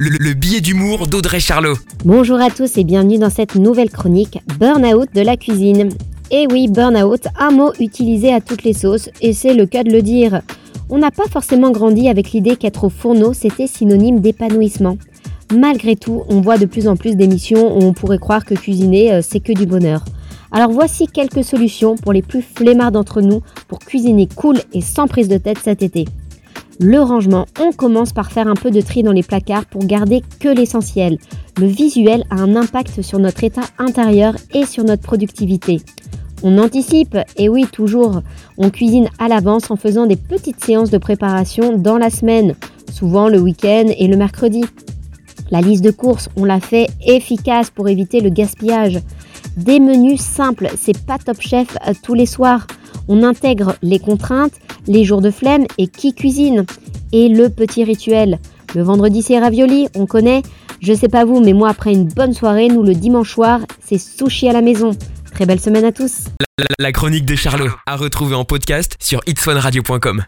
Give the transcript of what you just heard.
le, le billet d'humour d'Audrey Charlot. Bonjour à tous et bienvenue dans cette nouvelle chronique Burnout de la cuisine. Et oui, burnout, un mot utilisé à toutes les sauces, et c'est le cas de le dire. On n'a pas forcément grandi avec l'idée qu'être au fourneau, c'était synonyme d'épanouissement. Malgré tout, on voit de plus en plus d'émissions où on pourrait croire que cuisiner, euh, c'est que du bonheur. Alors voici quelques solutions pour les plus flemmards d'entre nous pour cuisiner cool et sans prise de tête cet été. Le rangement, on commence par faire un peu de tri dans les placards pour garder que l'essentiel. Le visuel a un impact sur notre état intérieur et sur notre productivité. On anticipe, et oui toujours, on cuisine à l'avance en faisant des petites séances de préparation dans la semaine, souvent le week-end et le mercredi. La liste de courses, on la fait efficace pour éviter le gaspillage. Des menus simples, c'est pas top chef euh, tous les soirs. On intègre les contraintes, les jours de flemme et qui cuisine. Et le petit rituel. Le vendredi c'est ravioli, on connaît. Je sais pas vous, mais moi après une bonne soirée, nous le dimanche soir, c'est sushi à la maison. Très belle semaine à tous. La, chronique de Charlot, à retrouver en podcast sur itswanradio.com.